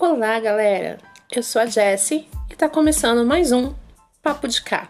Olá, galera! Eu sou a Jessie e está começando mais um Papo de Cá.